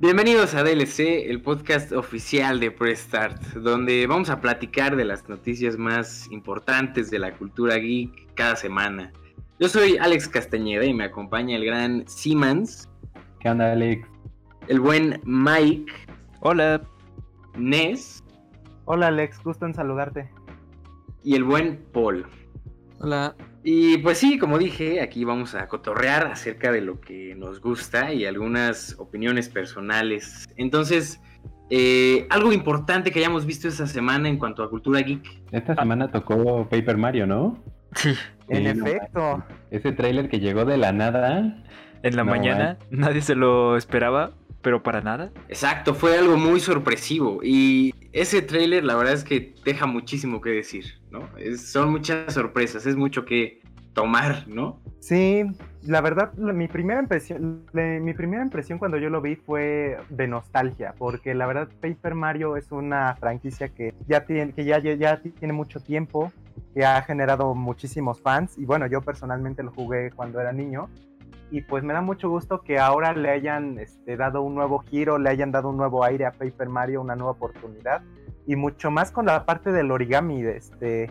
Bienvenidos a DLC, el podcast oficial de Press Start, donde vamos a platicar de las noticias más importantes de la cultura geek cada semana. Yo soy Alex Castañeda y me acompaña el gran Siemens. ¿Qué onda, Alex? El buen Mike. Hola. Nes. Hola, Alex, gusto en saludarte. Y el buen Paul. Hola. Y pues sí, como dije, aquí vamos a cotorrear acerca de lo que nos gusta y algunas opiniones personales. Entonces, eh, algo importante que hayamos visto esta semana en cuanto a cultura geek. Esta semana tocó Paper Mario, ¿no? Sí. En efecto. Ese tráiler que llegó de la nada. En la No, mañana nadie se lo esperaba, pero para nada. Exacto, fue algo muy sorpresivo y ese tráiler la verdad es que deja muchísimo que decir, ¿no? Es- son muchas sorpresas, es mucho que tomar, ¿no? Sí, la verdad, la- mi primera impresión, mi primera impresión cuando yo lo vi fue de nostalgia, porque la verdad Paper Mario es una franquicia que ya tiene, que ya, ya, ya tiene mucho tiempo, que ha generado muchísimos fans, y bueno, yo personalmente lo jugué cuando era niño, y pues me da mucho gusto que ahora le hayan este, dado un nuevo giro, le hayan dado un nuevo aire a Paper Mario, una nueva oportunidad, y mucho más con la parte del origami, de este,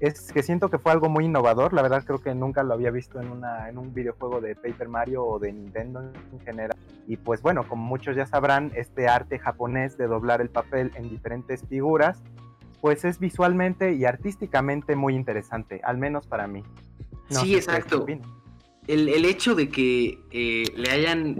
es que siento que fue algo muy innovador. La verdad creo que nunca lo había visto en, una, en un videojuego de Paper Mario o de Nintendo en general. Y pues bueno, como muchos ya sabrán, este arte japonés de doblar el papel en diferentes figuras, pues es visualmente y artísticamente muy interesante, al menos para mí. Sí, exacto. El, el hecho de que eh, le hayan...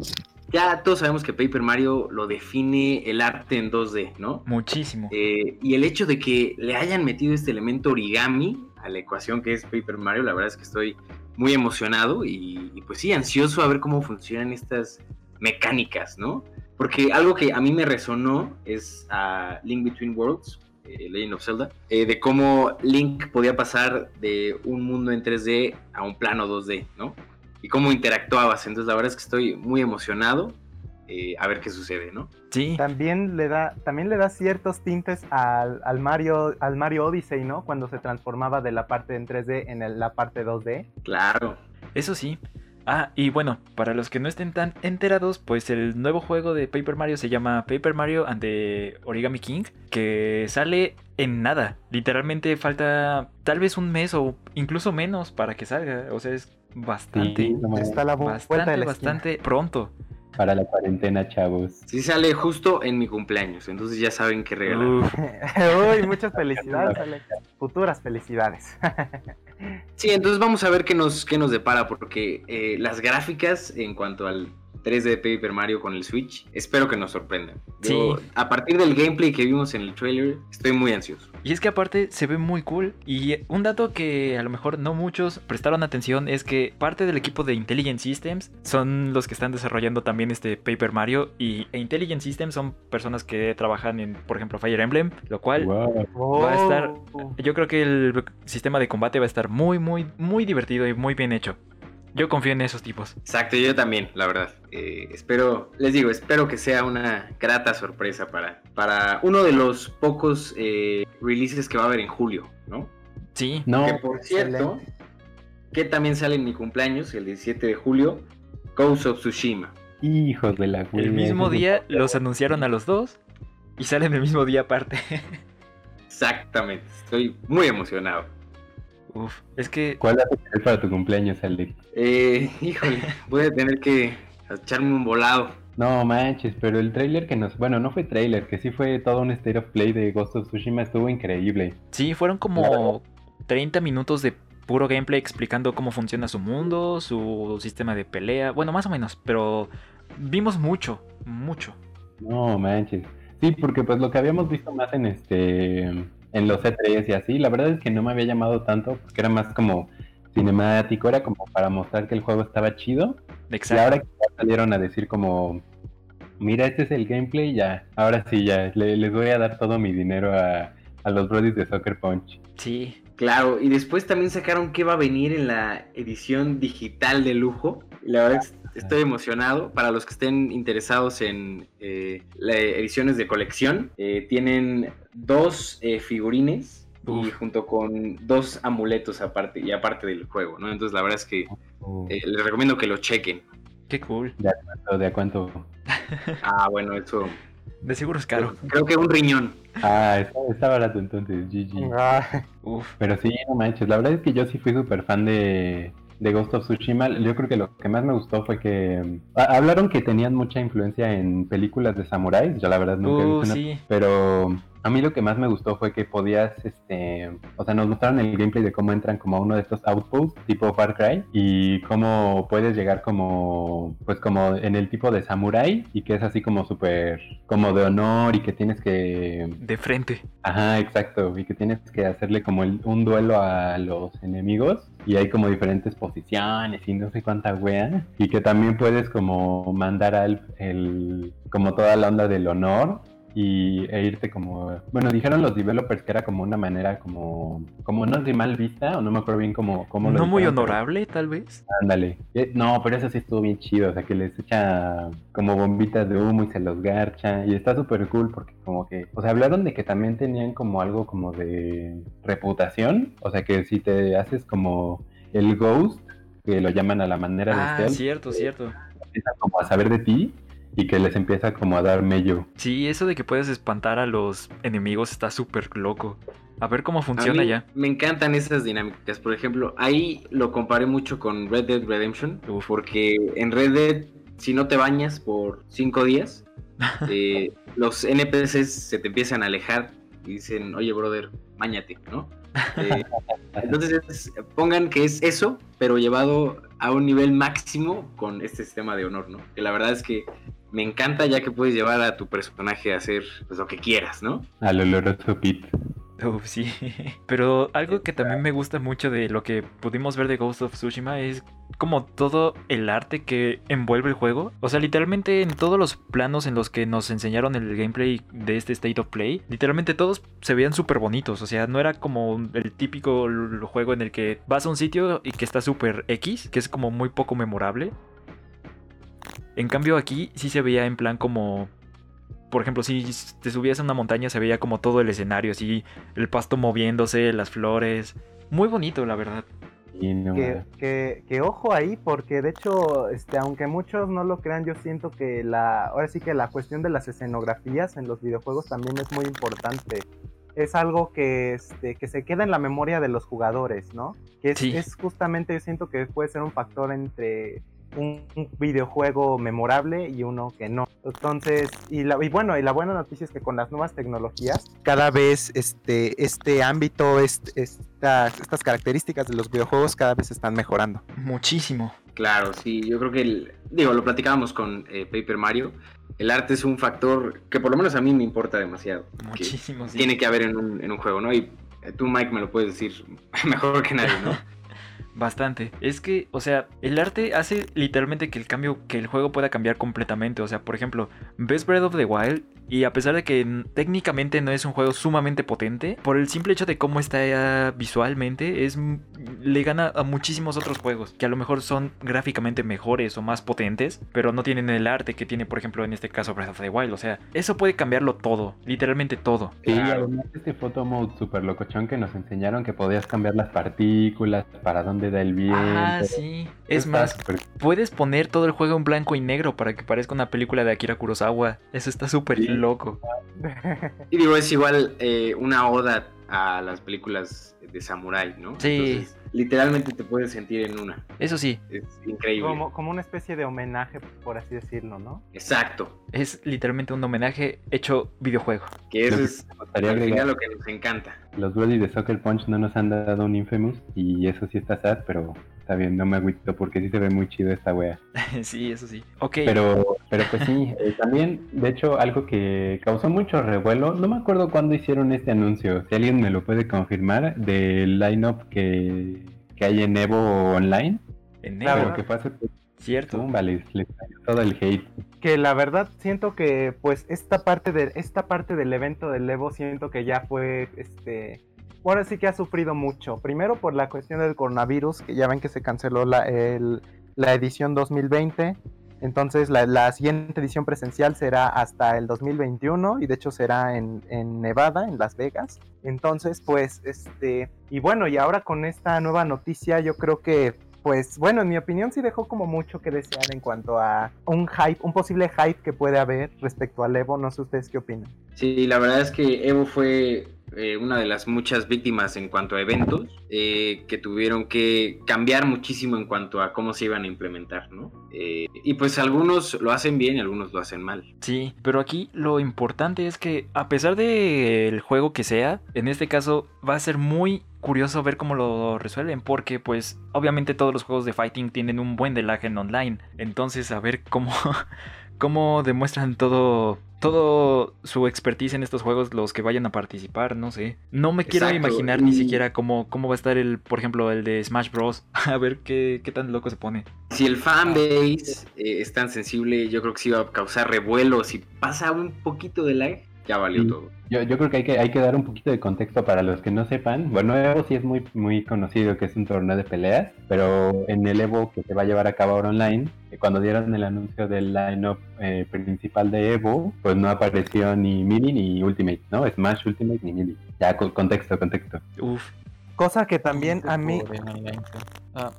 Ya todos sabemos que Paper Mario lo define el arte en 2D, ¿no? Muchísimo. Eh, y el hecho de que le hayan metido este elemento origami a la ecuación que es Paper Mario, la verdad es que estoy muy emocionado y, y pues sí, ansioso a ver cómo funcionan estas mecánicas, ¿no? Porque algo que a mí me resonó es a Link Between Worlds, eh, Legend of Zelda, eh, de cómo Link podía pasar de un mundo en 3D a un plano 2D, ¿no? Y cómo interactuabas. Entonces la verdad es que estoy muy emocionado eh, a ver qué sucede, ¿no? Sí. También le da, también le da ciertos tintes al, al Mario, al Mario Odyssey, ¿no? Cuando se transformaba de la parte en 3D en el- la parte 2D. Claro. Eso sí. Ah, y bueno, para los que no estén tan enterados, pues el nuevo juego de Paper Mario se llama Paper Mario and the Origami King, que sale en nada. Literalmente falta tal vez un mes o incluso menos para que salga. O sea, es bastante, Sí, no mames. Está la bastante, de la bastante pronto. Para la cuarentena, chavos. Sí sale justo en mi cumpleaños, entonces ya saben qué regalar. Uy, muchas felicidades, Alex. Futuras felicidades. Sí, entonces vamos a ver qué nos, qué nos depara, porque eh, las gráficas en cuanto al 3D de Paper Mario con el Switch, espero que nos sorprendan. Yo, Sí. A partir del gameplay que vimos en el trailer, estoy muy ansioso. Y es que aparte se ve muy cool. Y un dato que a lo mejor no muchos prestaron atención es que parte del equipo de Intelligent Systems son los que están desarrollando también este Paper Mario. Y e Intelligent Systems son personas que trabajan en, por ejemplo, Fire Emblem. Lo cual Wow. Va a estar- Oh. yo creo que el sistema de combate va a estar muy, muy, muy divertido y muy bien hecho. Yo confío en esos tipos. Exacto, yo también, la verdad. Eh, espero, les digo, espero que sea una grata sorpresa para, para uno de los pocos eh, releases que va a haber en julio, ¿no? Sí, No, que por cierto, excelente. que también sale en mi cumpleaños, el 17 de julio, Ghost of Tsushima. hijos de la el mismo día los anunciaron a los dos y salen el mismo día aparte. Exactamente, estoy muy emocionado. Uf, es que ¿Cuál vas a querer para tu cumpleaños, Alex? Eh, híjole, voy a tener que echarme un volado. No manches, pero el tráiler que nos... Bueno, no fue tráiler, que sí fue todo un state of play de Ghost of Tsushima, estuvo increíble. sí, fueron como 30 minutos de puro gameplay explicando cómo funciona su mundo, su sistema de pelea. Bueno, más o menos, pero vimos mucho, mucho. No manches. Sí, porque pues lo que habíamos visto más en este en los E3 y así, la verdad es que no me había llamado tanto, porque era más como cinemático, era como para mostrar que el juego estaba chido. Y Exacto. ahora que ya salieron a decir como, mira, este es el gameplay, ya, ahora sí, ya, le- les voy a dar todo mi dinero a, a los brodis de Soccer Punch. Sí, Claro, y después también sacaron qué va a venir en la edición digital de lujo. Y La verdad es- estoy emocionado. Para los que estén interesados en eh, las ediciones de colección, eh, tienen dos eh, figurines y junto con dos amuletos aparte y aparte del juego, ¿no? Entonces la verdad es que les recomiendo que lo chequen. qué cool. ¿De a cuánto? Ah, bueno, eso. De seguro es caro. Creo que un riñón. Ah, está, está barato entonces, GG. Ah, Uf. Pero sí, no manches, la verdad es que yo sí fui súper fan de, de Ghost of Tsushima. Yo creo que lo que más me gustó fue que mm, hablaron que tenían mucha influencia en películas de samuráis. Yo la verdad nunca he Uh, visto una, pero a mí lo que más me gustó fue que podías, este, o sea, nos mostraron el gameplay de cómo entran como a uno de estos outposts tipo Far Cry y cómo puedes llegar como, pues como en el tipo de samurai y que es así como súper, como de honor y que tienes que De frente. Ajá, exacto. Y que tienes que hacerle como el- un duelo a los enemigos. Y hay como diferentes posiciones y no sé cuánta wea. Y que también puedes como mandar al el, como toda la onda del honor. Y e irte como. Bueno, dijeron los developers que era como una manera como. Como no de mal vista, o no me acuerdo bien cómo, cómo lo No muy dijeron, pero- honorable, tal vez. Ándale. Eh, No, pero eso sí estuvo bien chido. O sea, que les echa como bombitas de humo y se los garcha. Y está súper cool porque como que... O sea, hablaron de que también tenían como algo como de reputación. O sea, que si te haces como el ghost, que lo llaman a la manera Ah, de stealth, cierto, cierto. empiezan como a saber de ti y que les empieza como a dar mello. Sí, eso de que puedes espantar a los enemigos está súper loco. A ver cómo A funciona mí ya. Me encantan esas dinámicas. Por ejemplo, ahí lo comparé mucho con Red Dead Redemption. Uf. Porque en Red Dead, si no te bañas por cinco días, eh, los NPCs se te empiezan a alejar y dicen, oye, brother, bañate, ¿no? Eh, entonces, es- pongan que es eso, pero llevado a un nivel máximo con este sistema de honor, ¿no? Que la verdad es que me encanta ya que puedes llevar a tu personaje a hacer pues, lo que quieras, ¿no? Al oloroso pit. Uf, sí. Pero algo que también me gusta mucho de lo que pudimos ver de Ghost of Tsushima es como todo el arte que envuelve el juego. O sea, literalmente en todos los planos en los que nos enseñaron el gameplay de este State of Play, literalmente todos se veían súper bonitos. O sea, no era como el típico juego en el que vas a un sitio y que está súper X, que es como muy poco memorable. En cambio aquí sí se veía en plan como... Por ejemplo, si te subías a una montaña se veía como todo el escenario, así el pasto moviéndose, las flores. Muy bonito, la verdad. Y no que, que, que ojo ahí, porque de hecho, este, aunque muchos no lo crean, yo siento que la, ahora sí que la cuestión de las escenografías en los videojuegos también es muy importante. Es algo que, este, que se queda en la memoria de los jugadores, ¿no? Que es, Sí. es justamente, yo siento que puede ser un factor entre un, un videojuego memorable y uno que no. Entonces, y, la, y bueno, y la buena noticia es que con las nuevas tecnologías, cada vez este, este ámbito, est- estas, estas características de los videojuegos cada vez están mejorando. Muchísimo. Claro, sí, yo creo que, el, digo, lo platicábamos con eh, Paper Mario, el arte es un factor que por lo menos a mí me importa demasiado. que Muchísimo, sí. tiene que haber en un, en un juego, ¿no? Y eh, tú, Mike, me lo puedes decir mejor que nadie, ¿no? Bastante. Es que, o sea, el arte hace literalmente que el cambio, que el juego pueda cambiar completamente. O sea, por ejemplo, ves Breath of the Wild y a pesar de que técnicamente no es un juego sumamente potente, por el simple hecho de cómo está eh, visualmente, es le gana a muchísimos otros juegos que a lo mejor son gráficamente mejores o más potentes, pero no tienen el arte que tiene, por ejemplo, en este caso Breath of the Wild. O sea, eso puede cambiarlo todo, literalmente todo. Claro. además este photo mode super locochón que nos enseñaron que podías cambiar las partículas, para dónde da el viento. Ah, sí. Es más, Puedes poner todo el juego en blanco y negro para que parezca una película de Akira Kurosawa. Eso está súper Sí. loco. Y digo, es igual eh, una oda a las películas de Samurai, ¿no? Sí. Entonces, literalmente te puedes sentir en una. Eso sí, Es increíble. como, como una especie de homenaje, por así decirlo, ¿no? Exacto. es literalmente un homenaje hecho videojuego. Que eso es me gustaría al agregar, final lo que nos encanta. los Brody de Soccer Punch no nos han dado un Infamous y eso sí está sad, pero está bien, no me agüito porque sí se ve muy chido esta wea. sí, eso sí. Ok. Pero, pero pues sí, eh, también, de hecho, algo que causó mucho revuelo, no me acuerdo cuándo hicieron este anuncio, si alguien me lo puede confirmar, del lineup que, que hay en Evo Online, en negro, pero que fue hace cierto. tumba, les, les todo el hate. Que la verdad siento que pues esta parte de esta parte del evento del Evo siento que ya fue este ahora sí que ha sufrido mucho. Primero por la cuestión del coronavirus, que ya ven que se canceló la, la edición 2020. Entonces la, la siguiente edición presencial será hasta el 2021 y de hecho será en, en Nevada, en Las Vegas. Entonces pues este, y bueno, y ahora con esta nueva noticia yo creo que pues bueno, en mi opinión sí dejó como mucho que desear en cuanto a un hype, un posible hype que puede haber respecto al Evo. No sé ustedes qué opinan. Sí, la verdad es que Evo fue eh, una de las muchas víctimas en cuanto a eventos eh, que tuvieron que cambiar muchísimo en cuanto a cómo se iban a implementar, ¿no? Eh, y pues algunos lo hacen bien y algunos lo hacen mal. Sí, pero aquí lo importante es que a pesar del juego que sea, en este caso va a ser muy curioso ver cómo lo resuelven porque pues obviamente todos los juegos de fighting tienen un buen de lag en online, entonces a ver cómo cómo demuestran todo todo su expertise en estos juegos los que vayan a participar, no sé. No me quiero Exacto, imaginar ni siquiera cómo, cómo va a estar el, por ejemplo, el de Smash Bros. A ver qué, qué tan loco se pone. Si el fanbase eh, es tan sensible, yo creo que sí va a causar revuelo. Si pasa un poquito de lag, ya valió Sí. todo. Yo, yo creo que hay, que hay que dar un poquito de contexto para los que no sepan. Bueno, Evo sí es muy, muy conocido que es un torneo de peleas, pero en el Evo que se va a llevar a cabo ahora online, eh, cuando dieron el anuncio del lineup eh, principal de Evo, pues no apareció ni Melee ni Ultimate, ¿no? Smash Ultimate ni Melee. Ya, con contexto, contexto. Uf, Cosa que también a mí. Ah,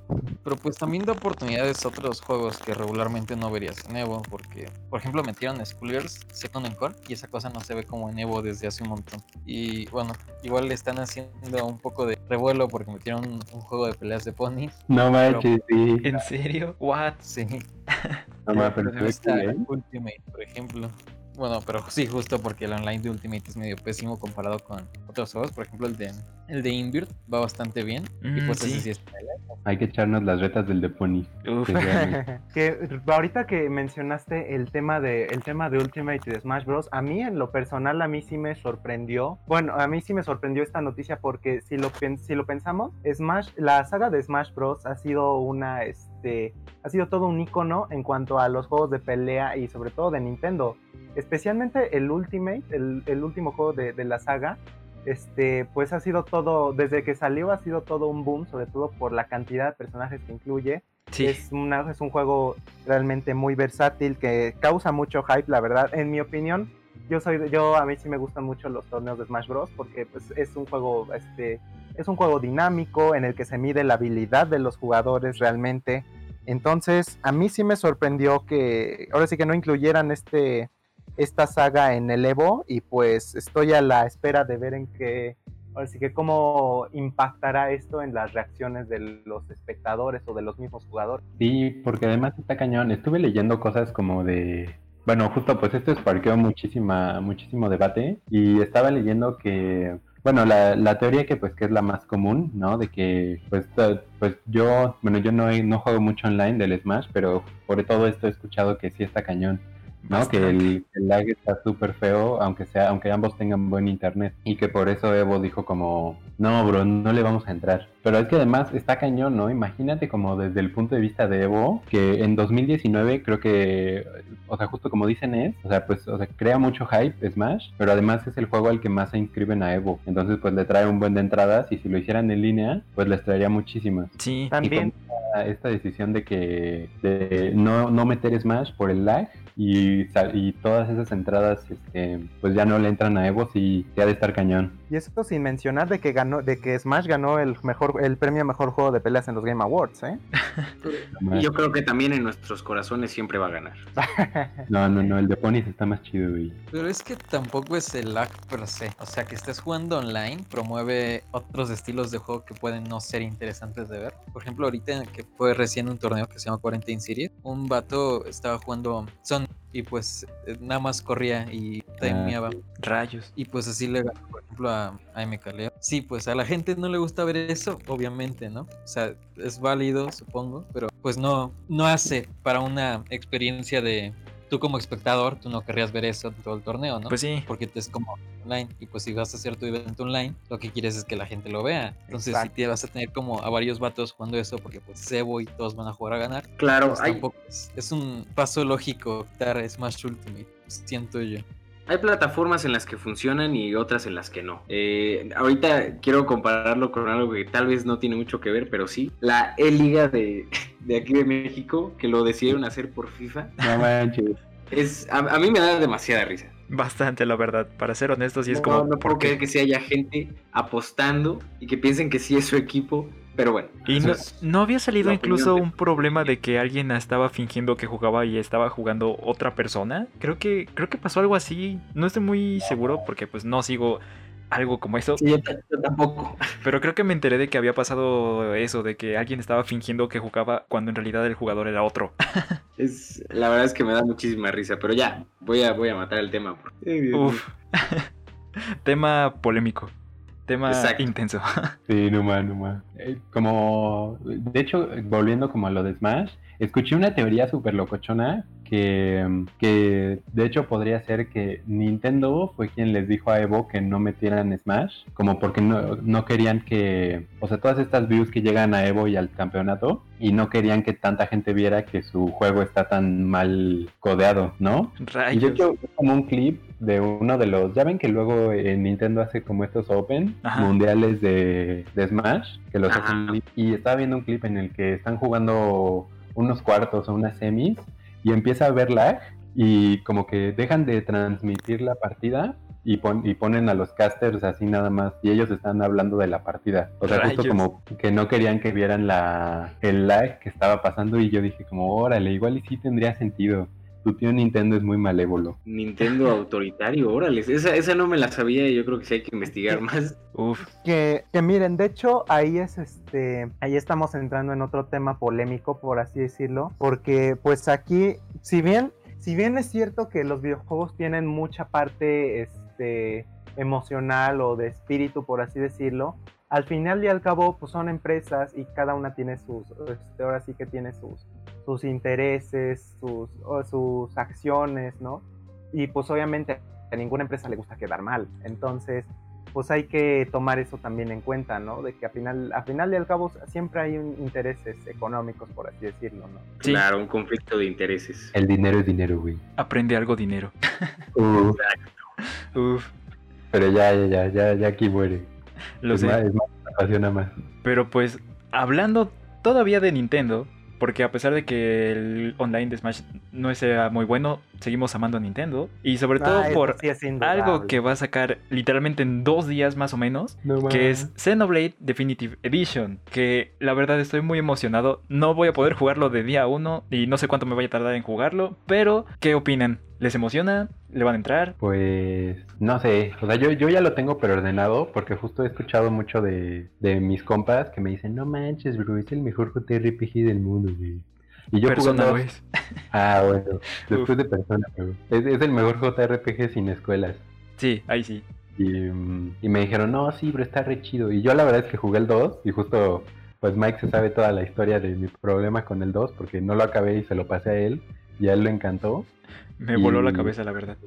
pero pues también da oportunidades a otros juegos que regularmente no verías en Evo, porque, por ejemplo, metieron Schoolgirls Second Encore y esa cosa no se ve como en Evo desde hace un montón. Y bueno, igual le están haciendo un poco de revuelo porque metieron un, juego de peleas de pony. No manches, sí. ¿en serio? What? Sí, No manches, ¿eh? Ultimate, por ejemplo. Bueno, pero sí, justo porque el online de Ultimate es medio pésimo comparado con otros juegos. Por ejemplo, el de el de Invirt va bastante bien. y Mm, pues sí. ese sí está Hay que echarnos las retas del de Pony. Que que ahorita que mencionaste el tema de el tema de Ultimate y de Smash Bros, a mí en lo personal a mí sí me sorprendió. Bueno, a mí sí me sorprendió esta noticia porque si lo si lo pensamos, Smash la saga de Smash Bros ha sido una este ha sido todo un icono en cuanto a los juegos de pelea y sobre todo de Nintendo. Especialmente el Ultimate, el, el último juego de, de la saga, este, pues ha sido todo, desde que salió ha sido todo un boom, sobre todo por la cantidad de personajes que incluye. Sí. Es, una- es un juego realmente muy versátil que causa mucho hype, la verdad. En mi opinión, yo soy, de- yo a mí sí me gustan mucho los torneos de Smash Bros. porque pues, es un juego, este, es un juego dinámico en el que se mide la habilidad de los jugadores realmente. Entonces, a mí sí me sorprendió que ahora sí que no incluyeran este esta saga en el Evo y pues estoy a la espera de ver en qué ahora sí que cómo impactará esto en las reacciones de los espectadores o de los mismos jugadores. Sí, porque además está cañón. Estuve leyendo cosas como de. Bueno, justo pues esto esparqueó muchísima, muchísimo debate. Y estaba leyendo que. Bueno, la, la teoría que pues que es la más común, ¿no? De que pues, pues yo, bueno, yo no, no juego mucho online del Smash, pero por todo esto he escuchado que sí está cañón. ¿No? Que el, el lag está súper feo, aunque sea, aunque ambos tengan buen internet. Y que por eso Evo dijo como, no, bro, no le vamos a entrar. Pero es que además está cañón, ¿no? Imagínate como desde el punto de vista de Evo, que en 2019 creo que, o sea, justo como dicen es, o sea, pues, o sea, crea mucho hype Smash, pero además es el juego al que más se inscriben a Evo. Entonces, pues le trae un buen de entradas y si lo hicieran en línea, pues les traería muchísimas. Sí. También, esta- decisión de que de no, no meter Smash por el lag y, y todas esas entradas este, pues ya no le entran a Evo y ya de estar cañón. Y esto sin mencionar de que ganó, de que Smash ganó el mejor, el premio a mejor juego de peleas en los Game Awards, ¿eh? Y yo creo que también en nuestros corazones siempre va a ganar. No, no, no, el de Ponies está más chido, güey. Pero es que tampoco es el lag per se. O sea, que estés jugando online promueve otros estilos de juego que pueden no ser interesantes de ver. Por ejemplo, ahorita que fue recién un torneo que se llama Quarantine Series, un vato estaba jugando Son y pues eh, nada más corría y timeaba. Rayos. Y pues así le ganó, por ejemplo, a, a MK Leo. Sí, pues a la gente no le gusta ver eso, obviamente, ¿no? O sea, es válido, supongo, pero pues no, no hace para una experiencia de tú como espectador, tú no querrías ver eso en todo el torneo, ¿no? Pues sí. porque te es como online y pues si vas a hacer tu evento online lo que quieres es que la gente lo vea entonces Exacto. si te vas a tener como a varios vatos jugando eso porque pues Sebo y todos van a jugar a ganar Claro, pues hay, tampoco es, es un paso lógico quitar Smash Ultimate siento yo hay plataformas en las que funcionan y otras en las que no. Eh, ahorita quiero compararlo con algo que tal vez no tiene mucho que ver, pero sí. La E-Liga de, de aquí de México, que lo decidieron hacer por FIFA, No manches. es, a, a mí me da demasiada risa. Bastante, la verdad. Para ser honestos, y es no, como. no ¿por puedo creer que sí haya gente apostando y que piensen que sí es su equipo Pero bueno. ¿Y no, es- no había salido incluso de- un problema de que alguien estaba fingiendo que jugaba y estaba jugando otra persona? Creo que creo que pasó algo así. No estoy muy seguro porque pues no sigo algo como eso, Sí, yo, tampoco. pero creo que me enteré de que había pasado eso, de que alguien estaba fingiendo que jugaba cuando en realidad el jugador era otro. Es, la verdad es que me da muchísima risa, pero ya, voy a, voy a matar el tema. Uf. Tema polémico. Tema Exacto. intenso. Sí, no más, no más. Eh, Como, de hecho, volviendo como a lo de Smash, escuché una teoría súper locochona que, que de hecho podría ser que Nintendo fue quien les dijo a Evo que no metieran Smash, como porque no, no querían que, o sea, todas estas views que llegan a Evo y al campeonato, y no querían que tanta gente viera que su juego está tan mal codeado, ¿no? Y Rayos. hecho, es como un clip de uno de los. Ya ven que luego en Nintendo hace como estos Open Ajá. mundiales de, de Smash, que los hacen. Y estaba viendo un clip en el que están jugando unos cuartos o unas semis y empieza a haber lag y como que dejan de transmitir la partida. Y, pon- y ponen a los casters así nada más y ellos están hablando de la partida. O sea, justo como que no querían que vieran la, el lag que estaba pasando y yo dije como, órale, igual y sí tendría sentido. Tu tío Nintendo es muy malévolo. Nintendo autoritario, órale. Esa, esa no me la sabía y yo creo que sí hay que investigar más. Uf. Que, que miren, de hecho, ahí es este, ahí estamos entrando en otro tema polémico, por así decirlo, porque pues aquí, si bien, si bien es cierto que los videojuegos tienen mucha parte este, emocional o de espíritu, por así decirlo, al final y al cabo, pues son empresas y cada una tiene sus, este, ahora sí que tiene sus, sus intereses, sus, sus acciones, ¿no? Y pues obviamente a ninguna empresa le gusta quedar mal. Entonces, pues hay que tomar eso también en cuenta, ¿no? De que al final, al final y al cabo siempre hay un- intereses económicos, por así decirlo, ¿no? Sí. Claro, un conflicto de intereses. El dinero es dinero, güey. Aprende algo dinero. Uf. pero ya, ya, ya, ya, ya aquí muere. Lo es, sé. más, es más, me apasiona más. Pero pues, hablando todavía de Nintendo, porque a pesar de que el online de Smash no sea muy bueno, seguimos amando a Nintendo. Y sobre todo Ah, por sí algo que va a sacar literalmente en dos días más o menos, No que es Xenoblade Definitive Edition, que la verdad estoy muy emocionado. No voy a poder jugarlo de día uno y no sé cuánto me vaya a tardar en jugarlo, pero ¿qué opinan? ¿Les emociona? ¿Le van a entrar? Pues no sé, o sea, yo, yo ya lo tengo preordenado porque justo he escuchado mucho de, de mis compas que me dicen, no manches, bro, es el mejor JRPG del mundo, güey. Y yo Persona jugando... lo es. Ah, bueno, después de Persona, bro. Es, es el mejor JRPG sin escuelas. Sí, ahí sí. Y, mm, y me dijeron, no, sí, pero está re chido. Y yo la verdad es que jugué el 2 y justo, pues Mike se sabe toda la historia de mi problema con el 2 porque no lo acabé y se lo pasé a él y a él le encantó. Me voló la cabeza, la verdad.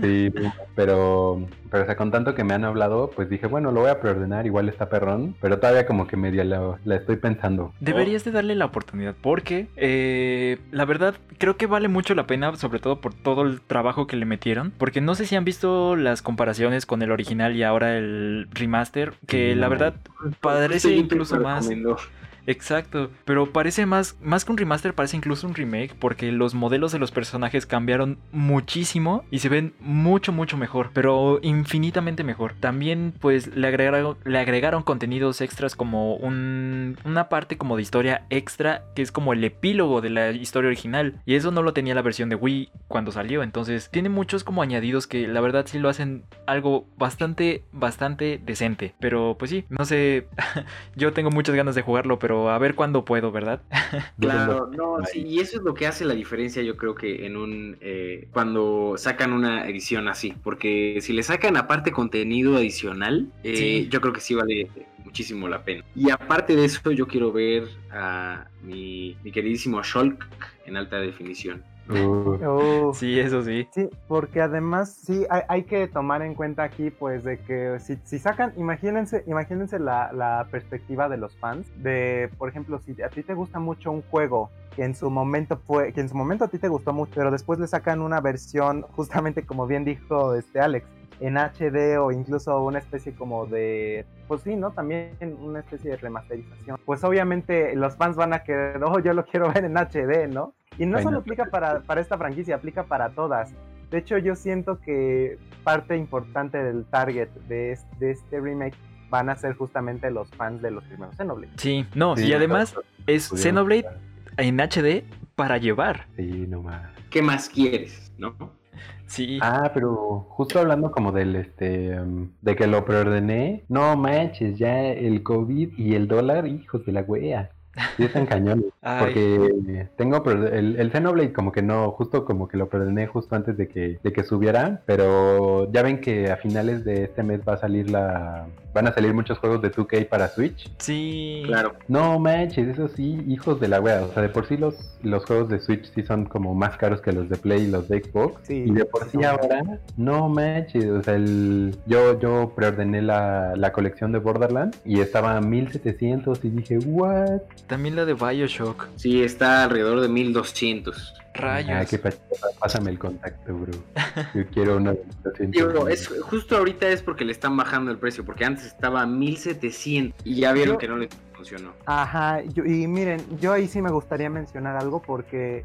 Sí, pero, pero o sea, con tanto que me han hablado, pues dije, bueno, lo voy a preordenar, igual está perrón, pero todavía como que medio la, la estoy pensando. Deberías de darle la oportunidad porque eh, la verdad creo que vale mucho la pena, sobre todo por todo el trabajo que le metieron. Porque no sé si han visto las comparaciones con el original y ahora el remaster, que Sí, la verdad parece Sí, incluso te más... recomiendo. Exacto, pero parece más, más que un remaster, parece incluso un remake porque los modelos de los personajes cambiaron muchísimo y se ven mucho, mucho mejor, pero infinitamente mejor. También pues le agregaron, le agregaron contenidos extras como un, una parte como de historia extra que es como el epílogo de la historia original y eso no lo tenía la versión de Wii cuando salió, entonces tiene muchos como añadidos que la verdad sí lo hacen algo bastante, bastante decente, pero pues sí, no sé, yo tengo muchas ganas de jugarlo, pero a ver cuándo puedo, ¿verdad? Claro, no, sí, y eso es lo que hace la diferencia, yo creo que en un eh, cuando sacan una edición así, porque si le sacan aparte contenido adicional, eh, Sí. yo creo que sí vale muchísimo la pena. Y aparte de eso, yo quiero ver a mi, mi queridísimo Shulk en alta definición. Uh. Sí, eso sí. Sí, porque además sí hay, hay que tomar en cuenta aquí pues de que si, si sacan, imagínense, imagínense la, la perspectiva de los fans, de por ejemplo, si a ti te gusta mucho un juego que en su momento fue, que en su momento a ti te gustó mucho, pero después le sacan una versión, justamente como bien dijo este Alex, en HD o incluso una especie como de, pues sí, ¿no? También una especie de remasterización. Pues obviamente los fans van a querer, oh, yo lo quiero ver en HD, ¿no? Y no Ay, solo no. aplica para, para esta franquicia, aplica para todas. De hecho, yo siento que parte importante del target de este, de este remake van a ser justamente los fans de los primeros Xenoblade. Sí, no, Sí, y además es Xenoblade jugar. en HD para llevar. Sí, nomás. ¿Qué más quieres? ¿No? Sí. Ah, pero justo hablando como del este um, de que lo preordené, no manches, ya el COVID y el dólar, hijos de la wea. Sí están cañones. Porque tengo pre- el, el Xenoblade como que no, justo como que lo preordené justo antes de que, de que subiera, pero ya ven que a finales de este mes va a salir la van a salir muchos juegos de 2K para Switch. sí. Claro. No manches, eso sí, hijos de la wea. O sea, de por sí los, los juegos de Switch sí son como más caros que los de Play y los de Xbox. Sí, y de por sí ahora, no manches. O sea, el, yo, yo preordené la, la colección de Borderlands y estaba a 1700 y dije, ¿what? También la de Bioshock. Sí, está alrededor de 1200. Rayos. Ah, qué pásame el contacto, bro. Yo quiero una de 1200. Digo, es, justo ahorita es porque le están bajando el precio, porque antes estaba a 1700 y ya vieron Yo- que no les funcionó. Ajá, yo- y miren, yo ahí sí me gustaría mencionar algo porque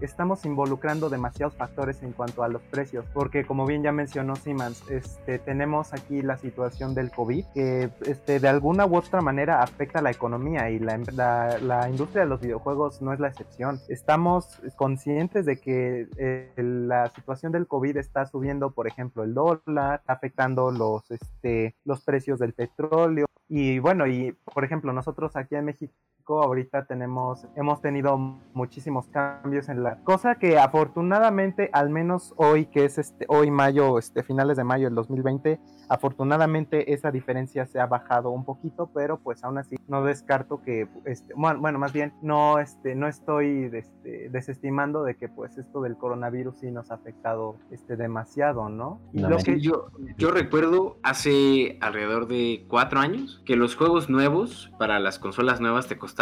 estamos involucrando demasiados factores en cuanto a los precios, porque como bien ya mencionó Siemens, este, tenemos aquí la situación del COVID, que este, de alguna u otra manera afecta la economía y la industria de los videojuegos no es la excepción. Estamos conscientes de que eh, la situación del COVID está subiendo, por ejemplo, el dólar, está afectando los, este, los precios del petróleo, y bueno, y por ejemplo, nosotros aquí en México ahorita tenemos, hemos tenido muchísimos cambios en la cosa que afortunadamente, al menos hoy, que es este, hoy mayo, este, finales de mayo del 2020, afortunadamente esa diferencia se ha bajado un poquito, pero pues aún así no descarto que, este, bueno, bueno, más bien no, este, no estoy este, desestimando de que pues esto del coronavirus sí nos ha afectado este, demasiado, ¿no? Y No lo que, yo recuerdo hace alrededor de cuatro años que los juegos nuevos para las consolas nuevas te costaban,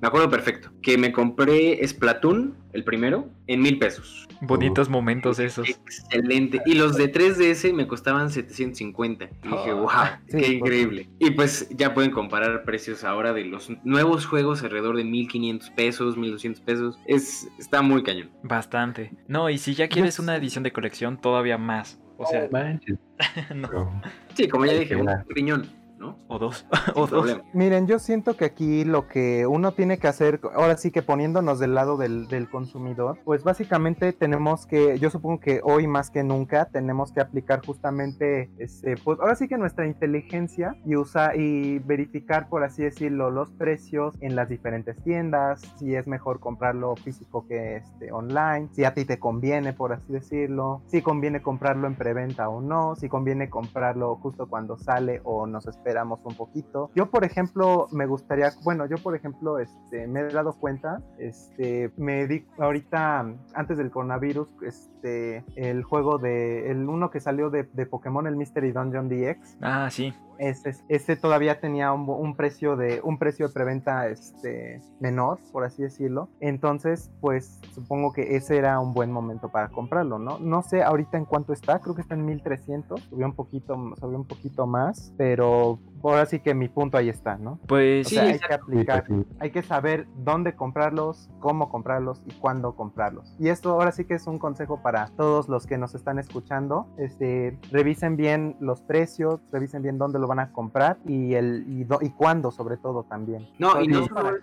me acuerdo perfecto, que me compré Splatoon, el primero, en mil pesos. Bonitos momentos esos. Excelente. Y los de 3DS me costaban 750. Y dije, Ah. wow, Sí, qué pues. increíble. Y pues ya pueden comparar precios ahora de los nuevos juegos alrededor de 1500 pesos, 1200 pesos. Es, está muy cañón. Bastante. No, y si ya quieres una edición de colección, todavía más. O sea, no. Sí, como ya dije, un riñón, ¿no? O dos. O dos. Miren, yo siento que aquí lo que uno tiene que hacer, ahora sí que poniéndonos del lado del, del consumidor, pues básicamente tenemos que, yo supongo que hoy más que nunca tenemos que aplicar justamente, este, pues ahora sí que nuestra inteligencia y usar y verificar, por así decirlo, los precios en las diferentes tiendas, si es mejor comprarlo físico que este online, si a ti te conviene, por así decirlo, si conviene comprarlo en preventa o no, si conviene comprarlo justo cuando sale o nos esperamos un poquito. Yo, por ejemplo, me gustaría, bueno, yo, por ejemplo, este, me he dado cuenta, este, me di ahorita, antes del coronavirus, este, el juego de, el uno que salió de, de Pokémon, el Mystery Dungeon DX, Ah, sí. Ese todavía tenía un, un precio de un precio de preventa este menor por así decirlo entonces pues supongo que ese era un buen momento para comprarlo no no sé ahorita en cuánto está creo que está en 1300 subió un poquito subió un poquito más pero ahora sí que mi punto ahí está no Pues o Sí, sea, hay que aplicar hay que saber dónde comprarlos, cómo comprarlos y cuándo comprarlos. Y esto ahora sí que es un consejo para todos los que nos están escuchando. Este, revisen bien los precios, revisen bien dónde lo van a comprar y el y, cuándo sobre todo también. No, y no solo,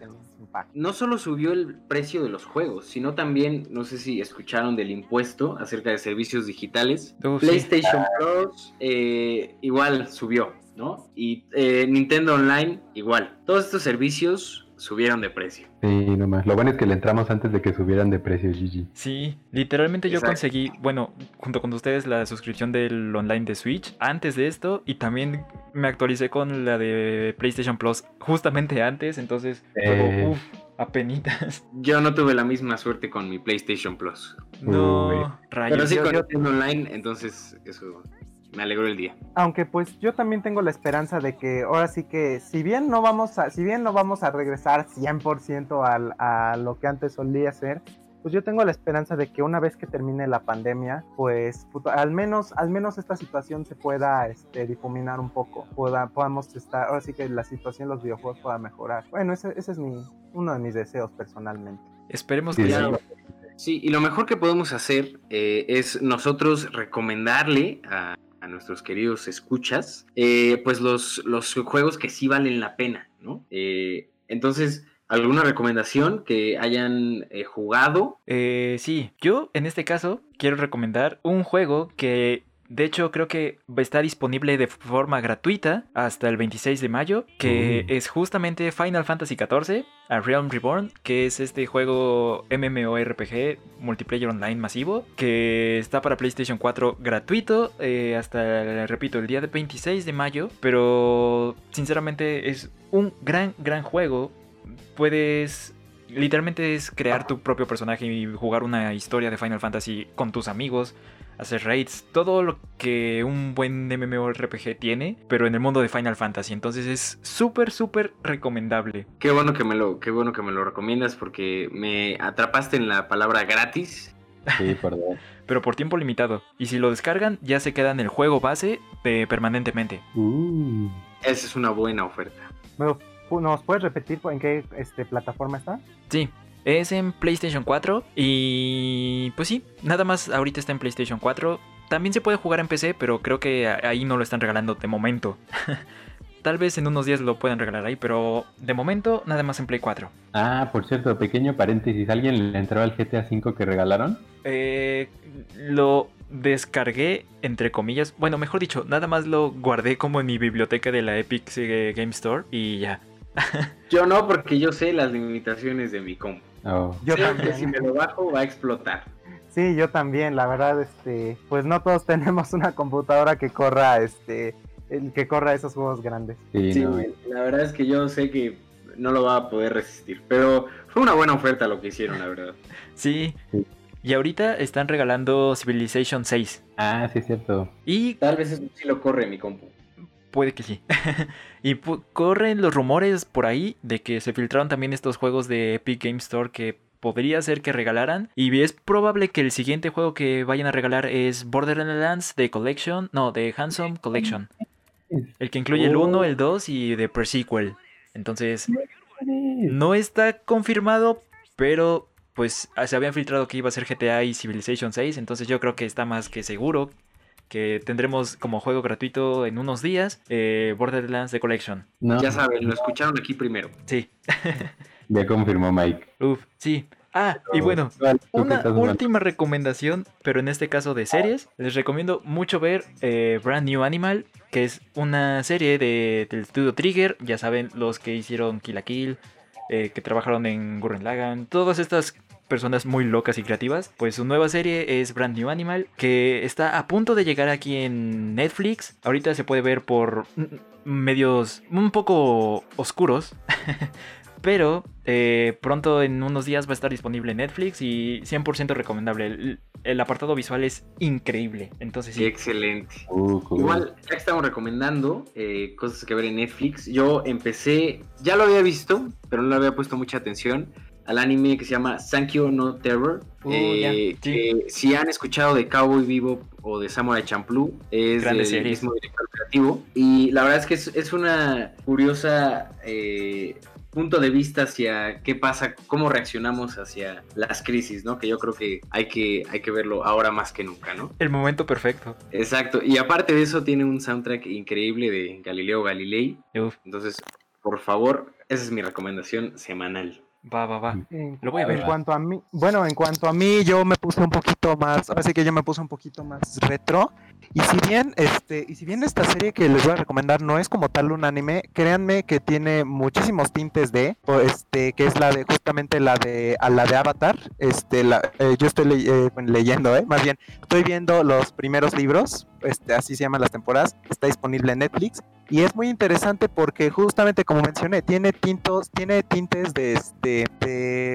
no solo subió el precio de los juegos, sino también, no sé si escucharon del impuesto acerca de servicios digitales. Uh, sí. PlayStation Plus eh, igual subió, ¿no? Y eh, Nintendo Online igual. Todos estos servicios subieron de precio. Sí, nomás. Lo bueno es que le entramos antes de que subieran de precio, GG. Sí, literalmente yo conseguí, bueno, junto con ustedes la suscripción del online de Switch antes de esto y también me actualicé con la de PlayStation Plus justamente antes, entonces, Eh. como, uf, apenitas. Yo no tuve la misma suerte con mi PlayStation Plus. Uy. No, rayos. Pero sí yo- con yo- Nintendo Online, entonces eso me alegró el día. Aunque pues yo también tengo la esperanza de que ahora sí que si bien no vamos a si bien no vamos a regresar 100% al, a lo que antes solía ser, pues yo tengo la esperanza de que una vez que termine la pandemia, pues puto, al menos al menos esta situación se pueda este, difuminar un poco, pueda podamos estar ahora sí que la situación de los videojuegos pueda mejorar. Bueno, ese, ese es mi uno de mis deseos personalmente. Esperemos Sí, que sí. Sí, y lo mejor que podemos hacer eh, es nosotros recomendarle a, nuestros queridos escuchas, eh, pues los, los juegos que sí valen la pena, ¿no? Eh, entonces, ¿alguna recomendación que hayan eh, jugado? Eh, sí, yo en este caso quiero recomendar un juego que de hecho creo que está disponible de forma gratuita hasta el 26 de mayo, que Uh. es justamente Final Fantasy XIV, A Realm Reborn, que es este juego MMORPG multiplayer online masivo, que está para PlayStation 4 gratuito eh, hasta, repito, el día de 26 de mayo, pero sinceramente es un gran, gran juego. Puedes literalmente es crear tu propio personaje y jugar una historia de Final Fantasy con tus amigos, hacer raids, todo lo que un buen MMORPG tiene, pero en el mundo de Final Fantasy. Entonces es súper, súper recomendable. Qué bueno que me lo, qué bueno que me lo recomiendas porque me atrapaste en la palabra gratis. Sí, perdón. Pero por tiempo limitado. Y si lo descargan, ya se queda en el juego base eh, permanentemente. Uh. Esa es una buena oferta. Pero, ¿Nos puedes repetir en qué este, plataforma está? Sí, es en PlayStation 4 y pues sí, nada más ahorita está en PlayStation 4. También se puede jugar en PC, pero creo que ahí no lo están regalando de momento. Tal vez en unos días lo puedan regalar ahí, pero de momento nada más en Play 4. Ah, por cierto, pequeño paréntesis. ¿Alguien le entró al GTA V que regalaron? Eh, lo descargué, entre comillas. Bueno, mejor dicho, nada más lo guardé como en mi biblioteca de la Epic eh, Game Store y ya. Yo no, porque yo sé las limitaciones de mi compu. Oh. Yo que si también. me lo bajo va a explotar. Sí, yo también, la verdad, este, pues no todos tenemos una computadora que corra, este, el que corra esos juegos grandes. Sí, Sí, no. la verdad es que yo sé que no lo va a poder resistir. Pero fue una buena oferta lo que hicieron, la verdad. Sí. Sí. Y ahorita están regalando Civilization 6. Ah, sí es cierto. Y Tal vez eso sí lo corre mi compu. Puede que sí. y corren los rumores por ahí de que se filtraron también estos juegos de Epic Game Store que podría ser que regalaran. Y es probable que el siguiente juego que vayan a regalar es Borderlands de Collection. No, de Handsome Collection. El que incluye el Oh. 1, el 2 y de Pre-Sequel. Entonces, no está confirmado, pero pues se habían filtrado que iba a ser GTA y Civilization 6. Entonces yo creo que está más que seguro que tendremos como juego gratuito en unos días eh, Borderlands The Collection. No, Ya saben, lo escucharon aquí primero. Sí, ya confirmó Mike. uff, sí. Ah, y bueno, una última recomendación, pero en este caso de series. Les recomiendo mucho ver eh, Brand New Animal, que es una serie de, del estudio Trigger. Ya saben, los que hicieron Kill la Kill, eh, que trabajaron en Gurren Lagann, todas estas personas muy locas y creativas. Pues su nueva serie es Brand New Animal, que está a punto de llegar aquí en Netflix. Ahorita se puede ver por medios un poco oscuros. Pero eh, pronto en unos días va a estar disponible en Netflix y 100% recomendable. El, el apartado visual es increíble. Entonces Sí, sí. excelente. Uh, cool. Igual, ya que estamos recomendando eh, cosas que ver en Netflix, yo empecé, ya lo había visto, pero no le había puesto mucha atención al anime que se llama Sankyo no Terror. Uh, eh, sí. que si han escuchado de Cowboy Vivo o de Samurai Champloo, es del mismo director creativo. Y la verdad es que es, es una curiosa eh, punto de vista hacia qué pasa, cómo reaccionamos hacia las crisis, ¿no? Que yo creo que hay que, hay que verlo ahora más que nunca, ¿no? El momento perfecto. Exacto, y aparte de eso tiene un soundtrack increíble de Galileo Galilei, Uf, entonces por favor, esa es mi recomendación semanal. Va, va, va. Lo voy a ver. En cuanto a mí, bueno, en cuanto a mí, yo me puse un poquito más, ahora sí que yo me puse un poquito más retro. Y si bien, este, y si bien esta serie que les voy a recomendar no es como tal un anime, créanme que tiene muchísimos tintes de, este, que es la de, justamente la de, a la de Avatar. Este, la, eh, yo estoy le- eh, leyendo, eh, más bien, estoy viendo los primeros libros, este, así se llaman las temporadas, está disponible en Netflix. Y es muy interesante porque justamente como mencioné, tiene tintos, tiene tintes de este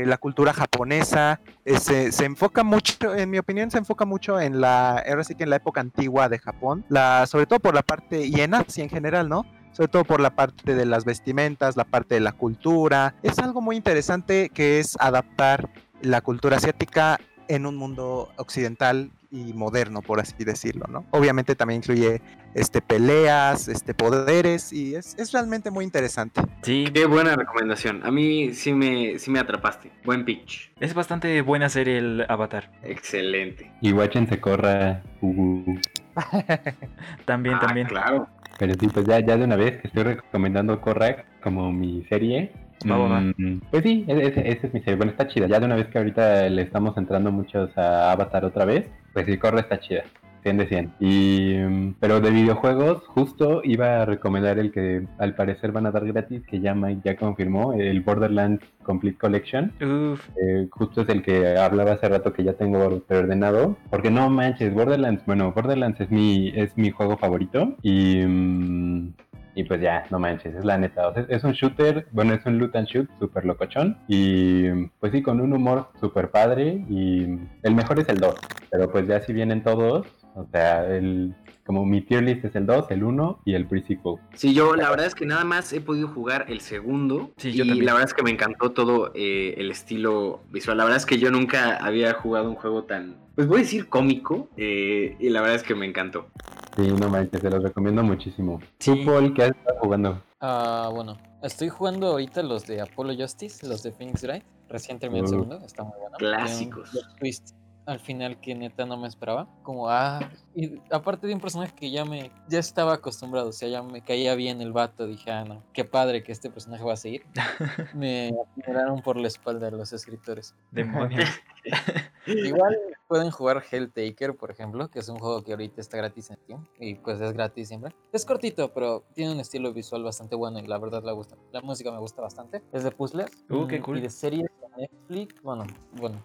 la cultura japonesa, eh, se, se enfoca mucho, en mi opinión, se enfoca mucho en la, ahora sí que en la época antigua de Japón, la, sobre todo por la parte, y en Asia en general, ¿no? Sobre todo por la parte de las vestimentas, la parte de la cultura. Es algo muy interesante que es adaptar la cultura asiática en un mundo occidental y moderno, por así decirlo, ¿no? Obviamente también incluye este peleas, este poderes y es, es realmente muy interesante. Sí, Qué buena recomendación, a mí sí me, sí me atrapaste, buen pitch, es bastante buena serie el Avatar. excelente. Y Watchen se corra. Uh, También, Ah, también. Claro. Pero sí, pues ya, ya de una vez que estoy recomendando Corrack como mi serie. Va, mm, pues sí, e- ese- es mi serie. Bueno, está chida. Ya de una vez que ahorita le estamos entrando muchos a Avatar otra vez, pues sí, Corra está chida. 100 de 100. Y, mm, pero de videojuegos, justo iba a recomendar el que al parecer van a dar gratis, que ya Mike ya confirmó, el Borderlands Complete Collection. Uf, Eh, justo es el que hablaba hace rato que ya tengo preordenado. Porque no manches, Borderlands, bueno, Borderlands es mi, es mi juego favorito. Y, mm, y pues ya, no manches, es la neta. O sea, es un shooter, bueno, es un loot and shoot súper locochón. Y pues sí, con un humor súper padre. Y el mejor es el 2. Pero pues ya si vienen todos, o sea, el, como mi tier list es el 2, el 1 y el pre-sequel. Sí, yo la verdad es que nada más he podido jugar el segundo. Sí, y yo también. la verdad es que me encantó todo eh, el estilo visual. La verdad es que yo nunca había jugado un juego tan, pues voy a decir cómico. eh, y la verdad es que me encantó. Sí, no manches, se los recomiendo muchísimo. Sí. ¿Tú, Paul, qué has estado jugando? Ah, bueno, estoy jugando ahorita los de Apollo Justice, los de Phoenix Wright. Recién terminé el Uh. segundo, está muy bueno. Un Clásicos. twist al final que neta no me esperaba. Como, ah, y aparte de un personaje que ya me, ya estaba acostumbrado, o sea, ya me caía bien el vato, dije, ah, no, qué padre que este personaje va a seguir. me miraron por la espalda los escritores. demonios. Igual pueden jugar Helltaker, por ejemplo, que es un juego que ahorita está gratis en Steam y pues es gratis siempre. Es cortito, pero tiene un estilo visual bastante bueno y la verdad la gusta. La música me gusta bastante. Es de puzzles. Uh, qué mm, cool. Y de series de Netflix. Bueno, bueno.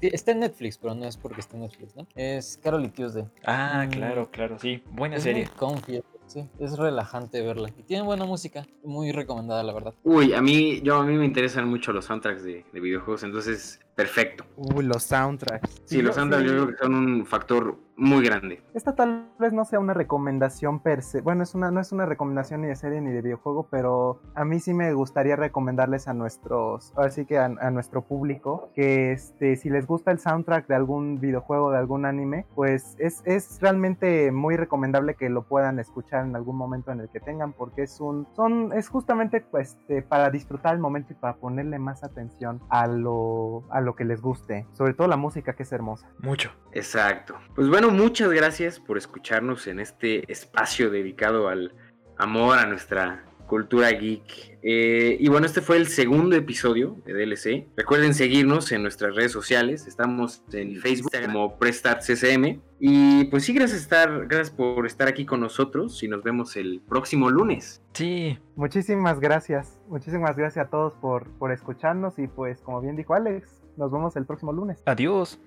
Está en Netflix, pero no es porque está en Netflix, ¿no? Es Carol y Tuesday. Ah, Mm. claro, claro, sí. Buena Es serie. muy sí. Es relajante verla. Y tiene buena música. Muy recomendada, la verdad. Uy, a mí, yo a mí me interesan mucho los soundtracks de, de videojuegos, entonces perfecto. Uy, los soundtracks. Sí, los soundtracks yo creo que son un factor muy grande. Esta tal vez no sea una recomendación per se. Bueno, es una, no es una recomendación ni de serie ni de videojuego, pero a mí sí me gustaría recomendarles a nuestros, ahora sí que a, a nuestro público, que este, si les gusta el soundtrack de algún videojuego, de algún anime, pues es, es realmente muy recomendable que lo puedan escuchar en algún momento en el que tengan, porque es un, son, es justamente pues este, para disfrutar el momento y para ponerle más atención a lo, a lo que les guste, sobre todo la música que es hermosa. Mucho. Exacto. Pues bueno, muchas gracias por escucharnos en este espacio dedicado al amor a nuestra cultura geek. Eh, y bueno, este fue el segundo episodio de DLC. Recuerden seguirnos en nuestras redes sociales. Estamos en Facebook como PrestartCCM. Y pues sí, gracias, estar, gracias por estar aquí con nosotros y nos vemos el próximo lunes. Sí. Muchísimas gracias, muchísimas gracias a todos por, por escucharnos y pues como bien dijo Alex, nos vemos el próximo lunes. Adiós.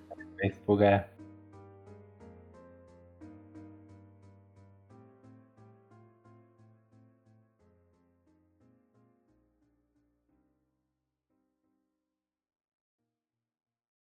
Es fuga.